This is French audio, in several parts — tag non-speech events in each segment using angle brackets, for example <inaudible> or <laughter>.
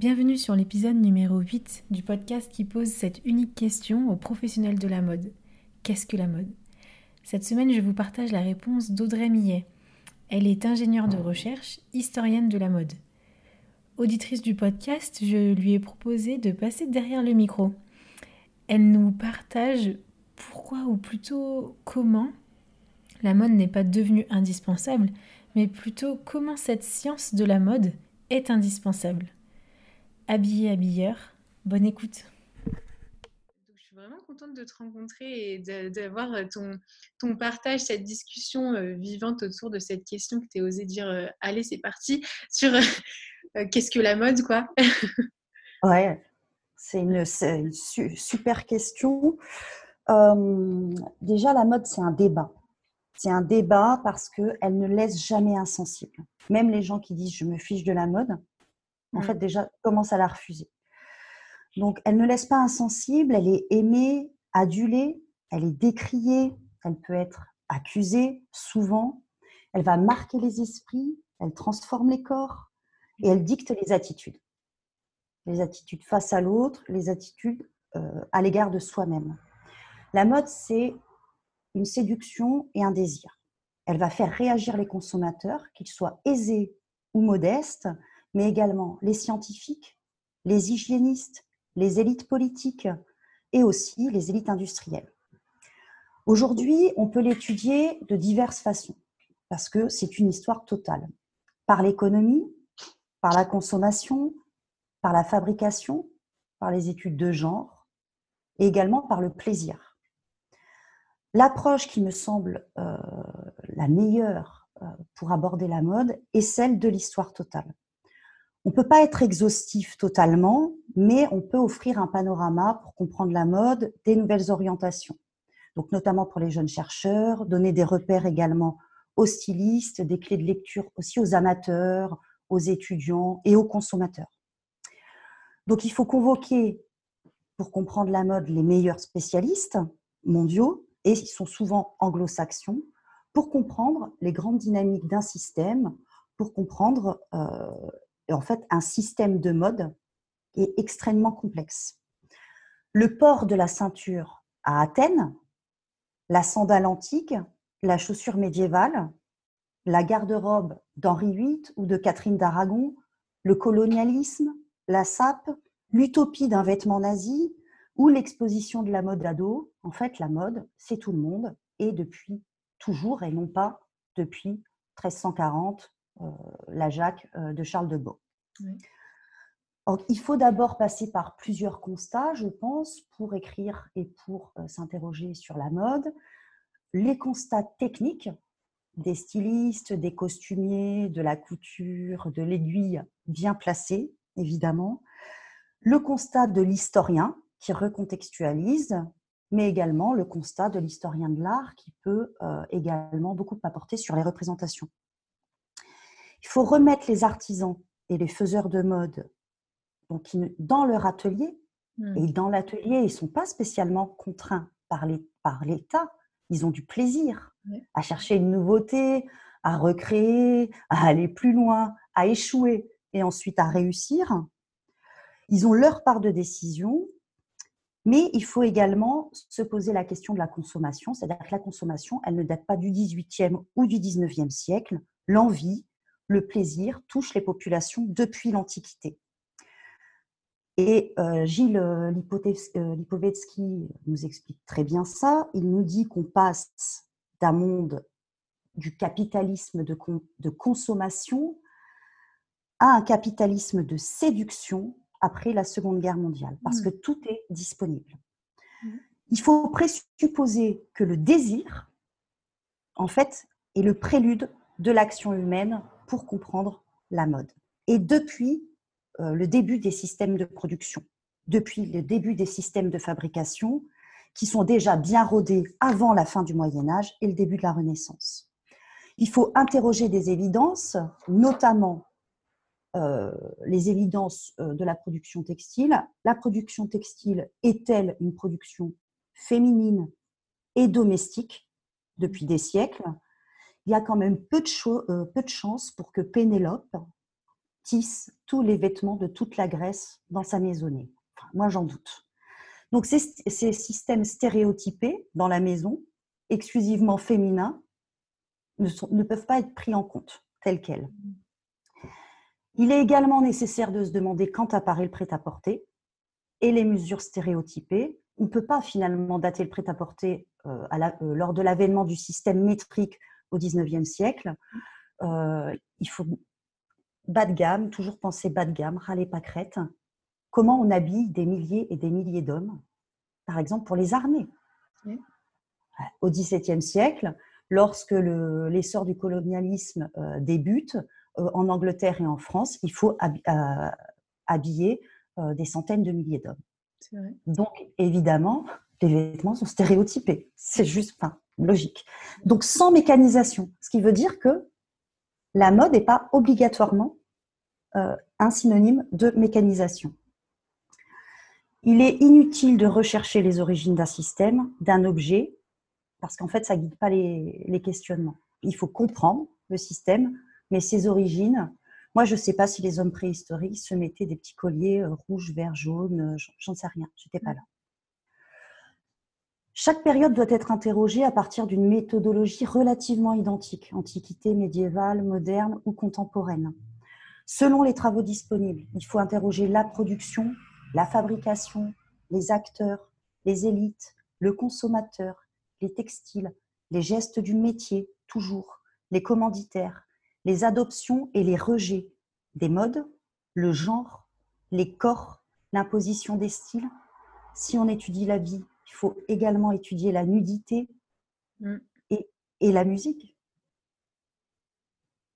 Bienvenue sur l'épisode numéro 8 du podcast qui pose cette unique question aux professionnels de la mode. Qu'est-ce que la mode? Cette semaine, je vous partage la réponse d'Audrey Millet. Elle est ingénieure de recherche, historienne de la mode. Auditrice du podcast, je lui ai proposé de passer derrière le micro. Elle nous partage pourquoi ou plutôt comment la mode n'est pas devenue indispensable, mais plutôt comment cette science de la mode est indispensable habillé habilleur. Bonne écoute. je suis vraiment contente de te rencontrer et d'avoir ton, ton partage, cette discussion euh, vivante autour de cette question que tu as osé dire euh, allez, c'est parti <laughs> sur euh, qu'est-ce que la mode, quoi? <laughs> ouais, c'est une, super question. déjà, la mode, c'est un débat. C'est un débat parce qu'elle ne laisse jamais insensible. Même les gens qui disent je me fiche de la mode, en fait, mmh. déjà, commence à la refuser. Donc, elle ne laisse pas insensible, elle est aimée, adulée, elle est décriée, elle peut être accusée souvent, elle va marquer les esprits, elle transforme les corps et elle dicte les attitudes. Les attitudes face à l'autre, les attitudes euh, à l'égard de soi-même. La mode, c'est une séduction et un désir. Elle va faire réagir les consommateurs, qu'ils soient aisés ou modestes, mais également les scientifiques, les hygiénistes, les élites politiques et aussi les élites industrielles. Aujourd'hui, on peut l'étudier de diverses façons, parce que c'est une histoire totale. Par l'économie, par la consommation, par la fabrication, par les études de genre, et également par le plaisir. L'approche qui me semble euh, la meilleure euh, pour aborder la mode est celle de l'histoire totale. On peut pas être exhaustif totalement, mais on peut offrir un panorama pour comprendre la mode, des nouvelles orientations. Donc, notamment pour les jeunes chercheurs, donner des repères également aux stylistes, des clés de lecture aussi aux amateurs, aux étudiants et aux consommateurs. Donc, il faut convoquer, pour comprendre la mode, les meilleurs spécialistes mondiaux, et ils sont souvent anglo-saxons, pour comprendre les grandes dynamiques d'un système, pour comprendre euh, en fait un système de mode est extrêmement complexe. Le port de la ceinture à Athènes, la sandale antique, la chaussure médiévale, la garde-robe d'Henri VIII ou de Catherine d'Aragon, le colonialisme, la sape, l'utopie d'un vêtement nazi ou l'exposition de la mode ado. En fait, la mode, c'est tout le monde et depuis toujours et non pas depuis 1340 euh, la Jacques euh, de Charles de Beau. il faut d'abord passer par plusieurs constats, je pense, pour écrire et pour euh, s'interroger sur la mode. Les constats techniques des stylistes, des costumiers, de la couture, de l'aiguille bien placée, évidemment. Le constat de l'historien qui recontextualise, mais également le constat de l'historien de l'art qui peut également beaucoup apporter sur les représentations. Il faut remettre les artisans et les faiseurs de mode donc, dans leur atelier. Hmm. Et dans l'atelier, ils ne sont pas spécialement contraints par l'État. Ils ont du plaisir à chercher une nouveauté, à recréer, à aller plus loin, à échouer et ensuite à réussir. Ils ont leur part de décision, mais il faut également se poser la question de la consommation, c'est-à-dire que la consommation, elle ne date pas du 18e ou du 19e siècle. L'envie, le plaisir touche les populations depuis l'Antiquité. Et euh, Gilles euh, Lipovetsky nous explique très bien ça. Il nous dit qu'on passe d'un monde du capitalisme de, de, consommation à un capitalisme de séduction après la Seconde Guerre mondiale, parce mmh. que tout est disponible. Mmh. Il faut présupposer que le désir, en fait, est le prélude de l'action humaine pour comprendre la mode. Et depuis euh, le début des systèmes de production, depuis le début des systèmes de fabrication, qui sont déjà bien rodés avant la fin du Moyen Âge et le début de la Renaissance. Il faut interroger des évidences, notamment euh, les évidences euh, de la production textile. La production textile est-elle une production féminine et domestique depuis des siècles? Il y a quand même peu de, euh, chances pour que Pénélope tisse tous les vêtements de toute la Grèce dans sa maisonnée. moi, j'en doute. Donc, ces, systèmes stéréotypés dans la maison, exclusivement féminins, ne, ne peuvent pas être pris en compte tels quels. Il est également nécessaire de se demander quand apparaît le prêt-à-porter et les mesures stéréotypées. On ne peut pas finalement dater le prêt-à-porter euh, euh, lors de l'avènement du système métrique au XIXe siècle. Euh, il faut bas de gamme, toujours penser bas de gamme, râler pas crête. Comment on habille des milliers et des milliers d'hommes, par exemple pour les armées. Au XVIIe siècle, lorsque l'essor du colonialisme débute, euh, en Angleterre et en France, il faut euh, habiller euh, des centaines de milliers d'hommes. Donc, évidemment, les vêtements sont stéréotypés. C'est juste pas logique. Donc, sans mécanisation, ce qui veut dire que la mode n'est pas obligatoirement un synonyme de mécanisation. Il est inutile de rechercher les origines d'un système, d'un objet, parce qu'en fait, ça ne guide pas les, questionnements. Il faut comprendre le système mais ses origines, moi, je ne sais pas si les hommes préhistoriques se mettaient des petits colliers euh, rouges, verts, jaunes, euh, j'en sais rien, je n'étais pas là. Chaque période doit être interrogée à partir d'une méthodologie relativement identique, antiquité, médiévale, moderne ou contemporaine. Selon les travaux disponibles, il faut interroger la production, la fabrication, les acteurs, les élites, le consommateur, les textiles, les gestes du métier, toujours, les commanditaires, les adoptions et les rejets des modes, le genre, les corps, l'imposition des styles. Si on étudie la vie, il faut également étudier la nudité mm. et, la musique.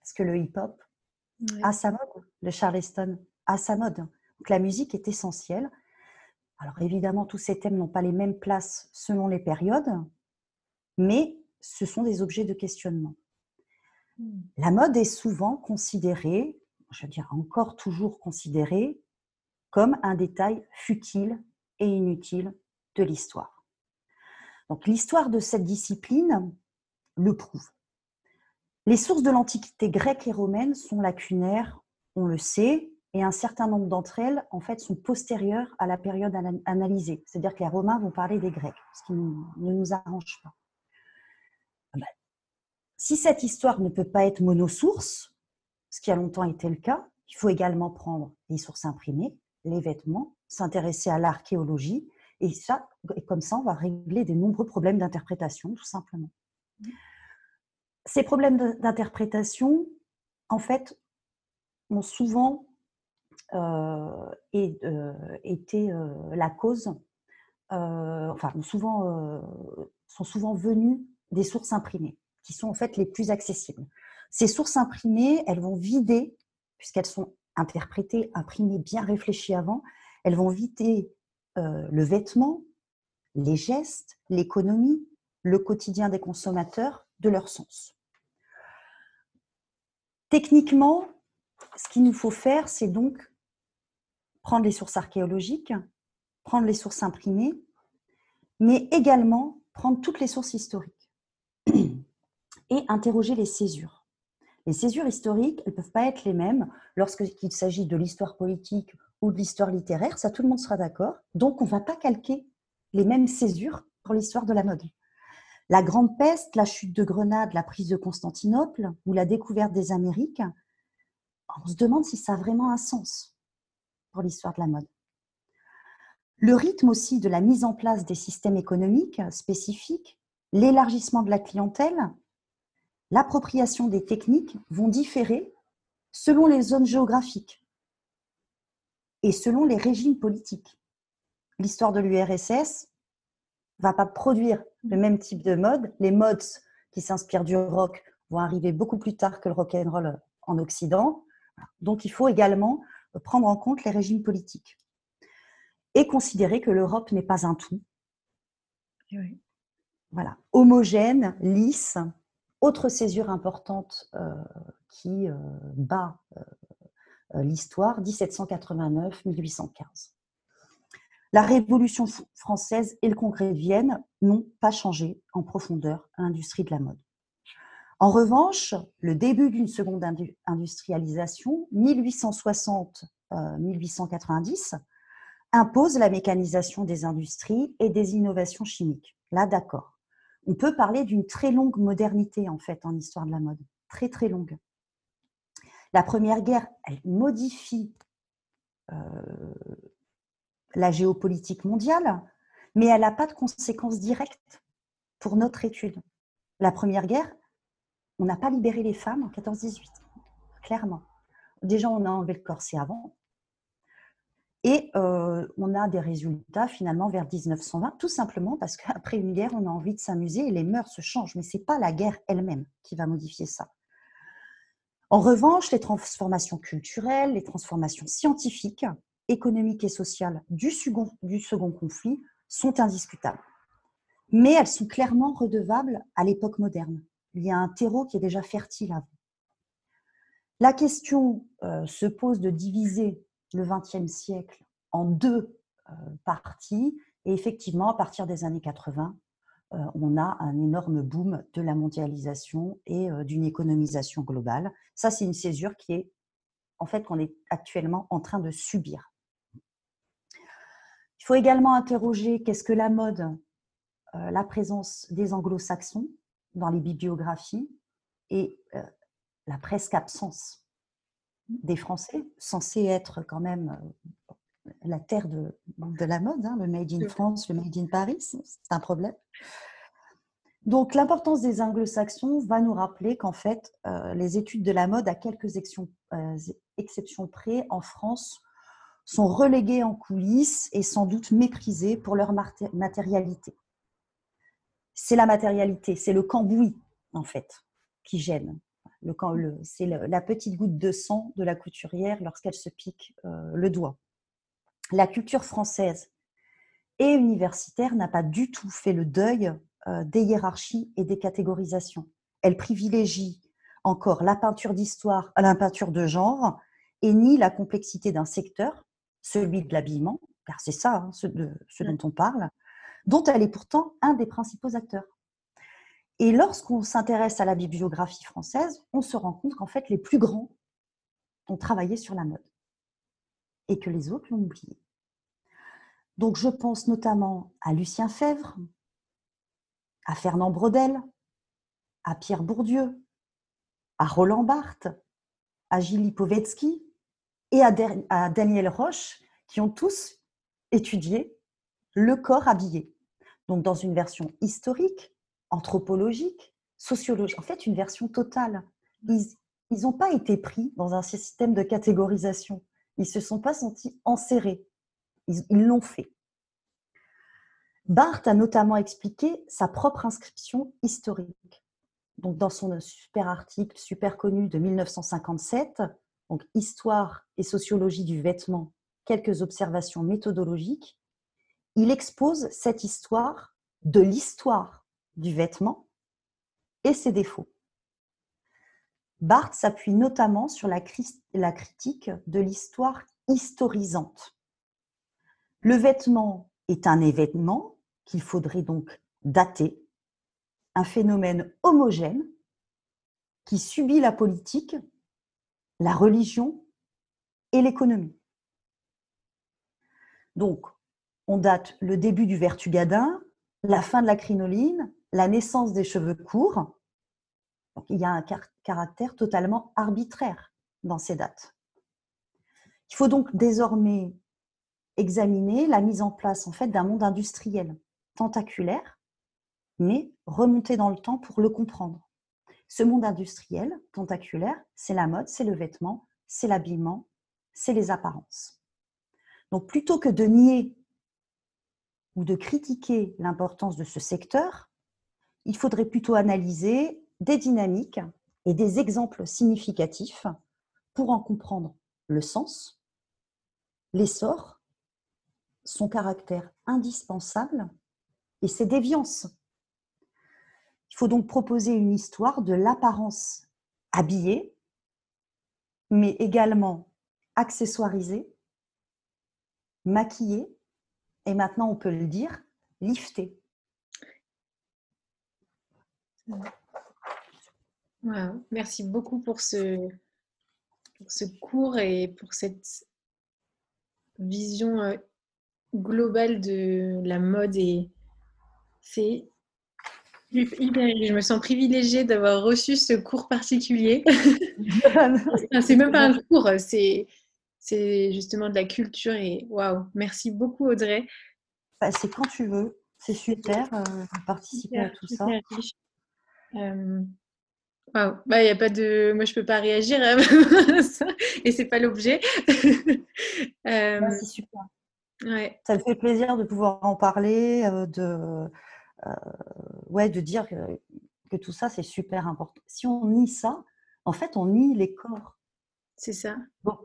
Parce que le hip-hop a sa mode, le charleston a sa mode. Donc la musique est essentielle. Alors évidemment, tous ces thèmes n'ont pas les mêmes places selon les périodes, mais ce sont des objets de questionnement. Mmh. La mode est souvent considérée, je veux dire encore toujours considérée, comme un détail futile et inutile de l'histoire. Donc l'histoire de cette discipline le prouve. Les sources de l'Antiquité grecque et romaine sont lacunaires, on le sait, et un certain nombre d'entre elles, en fait, sont postérieures à la période analysée. C'est-à-dire que les Romains vont parler des Grecs, ce qui ne nous arrange pas. Si cette histoire ne peut pas être monosource, ce qui a longtemps été le cas, il faut également prendre les sources imprimées, les vêtements, s'intéresser à l'archéologie, et ça, et comme ça, on va régler de nombreux problèmes d'interprétation, tout simplement. Ces problèmes d'interprétation, en fait, ont souvent euh, euh, été euh, la cause, enfin, souvent, sont souvent venus des sources imprimées qui sont en fait les plus accessibles. Ces sources imprimées, elles vont vider, puisqu'elles sont interprétées, imprimées, bien réfléchies avant, elles vont vider euh, le vêtement, les gestes, l'économie, le quotidien des consommateurs de leur sens. Techniquement, ce qu'il nous faut faire, c'est donc prendre les sources archéologiques, prendre les sources imprimées, mais également prendre toutes les sources historiques <clears throat> et interroger les césures. Les césures historiques, elles ne peuvent pas être les mêmes lorsqu'il s'agit de l'histoire politique ou de l'histoire littéraire, ça tout le monde sera d'accord. Donc on ne va pas calquer les mêmes césures pour l'histoire de la mode. La Grande Peste, la chute de Grenade, la prise de Constantinople ou la découverte des Amériques, on se demande si ça a vraiment un sens pour l'histoire de la mode. Le rythme aussi de la mise en place des systèmes économiques spécifiques, l'élargissement de la clientèle l'appropriation des techniques vont différer selon les zones géographiques et selon les régimes politiques. L'histoire de l'URSS va pas produire le même type de mode. Les modes qui s'inspirent du rock vont arriver beaucoup plus tard que le rock and roll en Occident. Donc il faut également prendre en compte les régimes politiques et considérer que l'Europe n'est pas un tout. Voilà, homogène, lisse, autre césure importante euh, qui euh, bat euh, l'histoire, 1789-1815. La Révolution française et le Congrès de Vienne n'ont pas changé en profondeur l'industrie de la mode. En revanche, le début d'une seconde industrialisation, 1860-1890, euh, impose la mécanisation des industries et des innovations chimiques. Là, d'accord. On peut parler d'une très longue modernité, en fait, en histoire de la mode. Très, très longue. La Première Guerre, elle modifie euh, la géopolitique mondiale, mais elle n'a pas de conséquences directes pour notre étude. La Première Guerre, on n'a pas libéré les femmes en 14-18, clairement. Déjà, on a enlevé le corset avant. Et euh, on a des résultats finalement vers 1920, tout simplement parce qu'après une guerre, on a envie de s'amuser et les mœurs se changent. Mais ce n'est pas la guerre elle-même qui va modifier ça. En revanche, les transformations culturelles, les transformations scientifiques, économiques et sociales du second, conflit sont indiscutables. Mais elles sont clairement redevables à l'époque moderne. Il y a un terreau qui est déjà fertile avant. La question euh, se pose de diviser le XXe siècle en deux euh, parties. Et effectivement, à partir des années 80, euh, on a un énorme boom de la mondialisation et euh, d'une économisation globale. Ça, c'est une césure qui est, en fait, qu'on est actuellement en train de subir. Il faut également interroger qu'est-ce que la mode, la présence des anglo-saxons dans les bibliographies et la presque absence des Français, censés être quand même euh, la terre de, de la mode, hein, le Made in France, le Made in Paris, c'est un problème. Donc l'importance des anglo-saxons va nous rappeler qu'en fait, euh, les études de la mode, à quelques exceptions, euh, exceptions près, en France, sont reléguées en coulisses et sans doute méprisées pour leur matérialité. C'est la matérialité, c'est le cambouis, en fait, qui gêne c'est la petite goutte de sang de la couturière lorsqu'elle se pique euh, le doigt. La culture française et universitaire n'a pas du tout fait le deuil euh, des hiérarchies et des catégorisations. Elle privilégie encore la peinture d'histoire à la peinture de genre et nie la complexité d'un secteur, celui de l'habillement, car c'est ça hein, ce dont on parle, dont elle est pourtant un des principaux acteurs. Et lorsqu'on s'intéresse à la bibliographie française, on se rend compte qu'en fait, les plus grands ont travaillé sur la mode et que les autres l'ont oublié. Donc, je pense notamment à Lucien Fèvre, à Fernand Brodel, à Pierre Bourdieu, à Roland Barthes, à Gilles Povetsky et à Daniel Roche, qui ont tous étudié le corps habillé. Donc, dans une version historique, anthropologique, sociologique, en fait une version totale. Ils n'ont pas été pris dans un système de catégorisation. Ils se sont pas sentis enserrés. Ils l'ont fait. Barthes a notamment expliqué sa propre inscription historique. Dans son super article, super connu de 1957, donc Histoire et sociologie du vêtement, quelques observations méthodologiques, il expose cette histoire de l'histoire du vêtement et ses défauts. Barthes s'appuie notamment sur la, critique de l'histoire historisante. Le vêtement est un événement qu'il faudrait donc dater, un phénomène homogène qui subit la politique, la religion et l'économie. Donc, on date le début du vertugadin, la fin de la crinoline, la naissance des cheveux courts. Il y a un caractère totalement arbitraire dans ces dates. Il faut donc désormais examiner la mise en place en fait d'un monde industriel tentaculaire, mais remonter dans le temps pour le comprendre. Ce monde industriel tentaculaire, c'est la mode, c'est le vêtement, c'est l'habillement, c'est les apparences. Donc plutôt que de nier ou de critiquer l'importance de ce secteur, il faudrait plutôt analyser des dynamiques et des exemples significatifs pour en comprendre le sens, l'essor, son caractère indispensable et ses déviances. Il faut donc proposer une histoire de l'apparence habillée, mais également accessoirisée, maquillée, et maintenant on peut le dire, liftée. Merci beaucoup pour ce, pour ce cours et pour cette vision euh, globale de la mode. Et c'est je me sens privilégiée d'avoir reçu ce cours particulier. <laughs> c'est même pas un cours, c'est justement de la culture et waouh, merci beaucoup Audrey. Bah, c'est quand tu veux, c'est super euh, de participer à tout ça. Euh, waouh, bah il a pas de, moi je peux pas réagir <laughs> et c'est pas l'objet. <laughs> Euh, c'est super. Ouais. Ça me fait plaisir de pouvoir en parler, de euh, ouais, de dire que, tout ça, c'est super important. Si on nie ça, en fait, on nie les corps. C'est ça.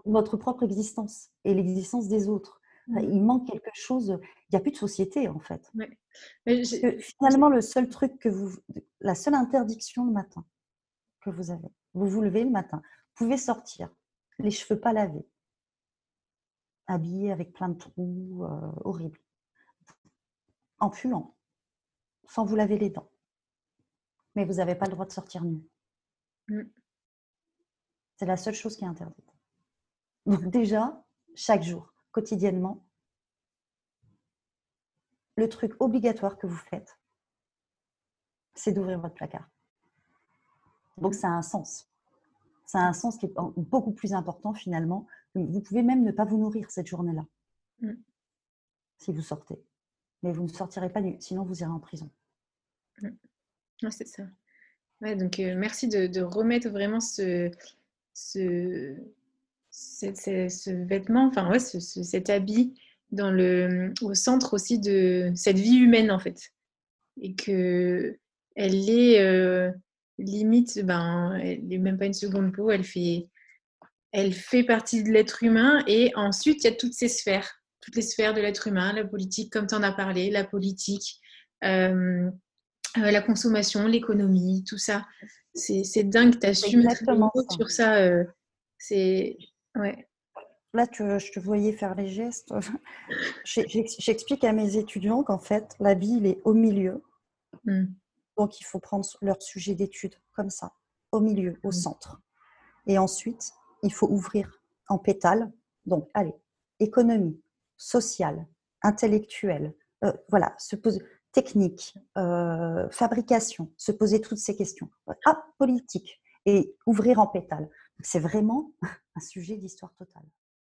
notre propre existence et l'existence des autres. Mmh. Il manque quelque chose. Il n'y a plus de société, en fait. finalement, le seul truc que vous. La seule interdiction le matin que vous avez, vous vous levez le matin, vous pouvez sortir, les cheveux pas lavés, habillés avec plein de trous, euh, horribles, en puant sans vous laver les dents. Mais vous n'avez pas le droit de sortir nu. Mm. C'est la seule chose qui est interdite. Donc déjà, chaque jour, quotidiennement, le truc obligatoire que vous faites, c'est d'ouvrir votre placard. Donc ça a un sens. Ça a un sens qui est beaucoup plus important finalement. Vous pouvez même ne pas vous nourrir cette journée-là, mm. si vous sortez mais vous ne sortirez pas nu, sinon vous irez en prison. Mmh. c'est ça. donc euh, merci de, remettre vraiment ce, ce, ce, vêtement, enfin ouais, cet habit dans le, au centre aussi de cette vie humaine en fait. Et que elle est euh, limite, ben, elle n'est même pas une seconde peau, elle fait, elle fait partie de l'être humain et ensuite il y a toutes ces sphères toutes les sphères de l'être humain, la politique, comme tu en as parlé, la politique, euh, euh, la consommation, l'économie, tout ça. C'est dingue, tu assumes sur ça. Euh, c'est. Ouais. Là, tu, je te voyais faire les gestes. <laughs> J'explique à mes étudiants qu'en fait, la vie, il est au milieu. Hmm. Donc, il faut prendre leur sujet d'étude comme ça, au milieu, au hmm. centre. Et ensuite, il faut ouvrir en pétales. Donc, allez, économie, sociale, intellectuelle, euh, voilà, se technique, euh, fabrication, se poser toutes ces questions. Ah, politique et ouvrir en pétales. C'est vraiment <laughs> un sujet d'histoire totale.